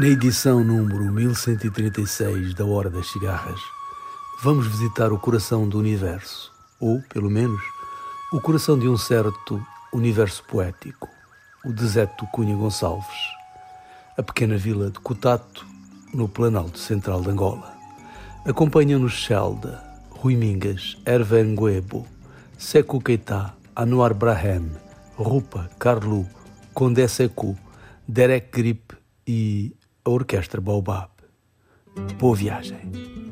Na edição número 1136 da Hora das Cigarras, vamos visitar o coração do universo, ou, pelo menos, o coração de um certo universo poético, o deserto Cunha Gonçalves, a pequena vila de Cotato, no Planalto Central de Angola. Acompanham-nos Shelda, Rui Mingas, Hervé Nguebo, Sekou Keita, Anwar Brahem, Rupa, Carlu, Condé Sekou, Derek Grip e a Orquestra Baobab. Boa viagem.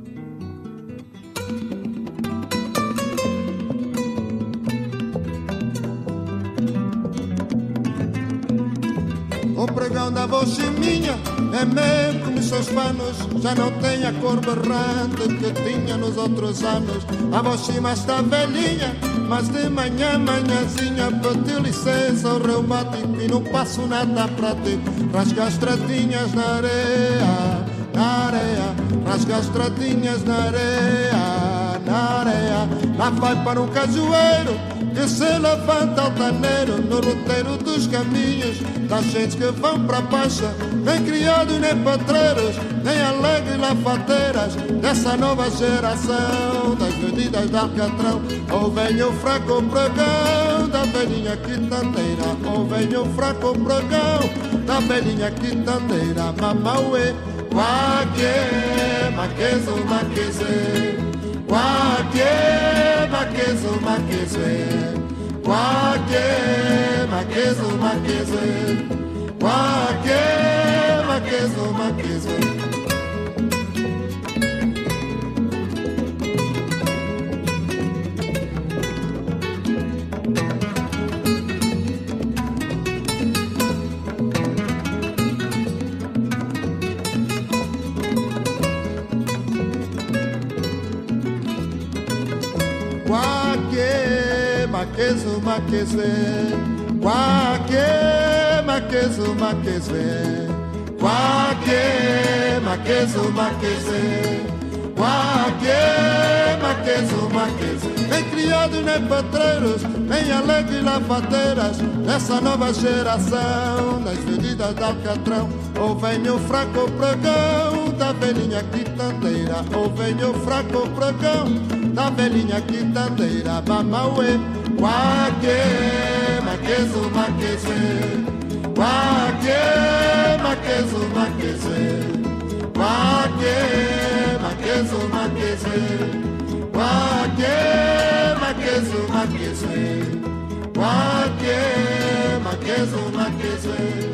O pregão da voz minha é como seus panos já não tem a cor berrante que tinha nos outros anos. A voz está velhinha, mas de manhã, manhãzinha, pedi licença ao reumático e não passo nada para ti. Rasga as tratinhas na areia, na areia, rasga as tratinhas na areia, na areia. Lá vai para um cajueiro que se levanta altaneiro no roteiro dos caminhos das gentes que vão para a baixa, nem criados nem patreiros, nem alegres lafateiras dessa nova geração das medidas de Alcatrão. Ou vem o fraco pregão da velhinha quitandeira, ou vem o fraco pregão da velhinha quitandeira, mamauê, quaque, maquezo, maqueze. Makezwe Kwake makezo makezwe Kwake makezo makezwe makezo makezwe kwake makezo makezwe kwake makezo makezwe kwake makezo makezwe nem criados nem patreiros nem alegres lavateiras nessa nova geração das medidas de alcatrão. Ou vem o fraco pregão da velhinha quitandeira ou vem o fraco pregão tabelinha quinta-feira, mamauê, quaque, maquezo, maquezê, quaque, maquezo, maquezê, quaque, maquezo, maquezê, quaque, maquezo, maquezê, quaque, maquezo, maquezê.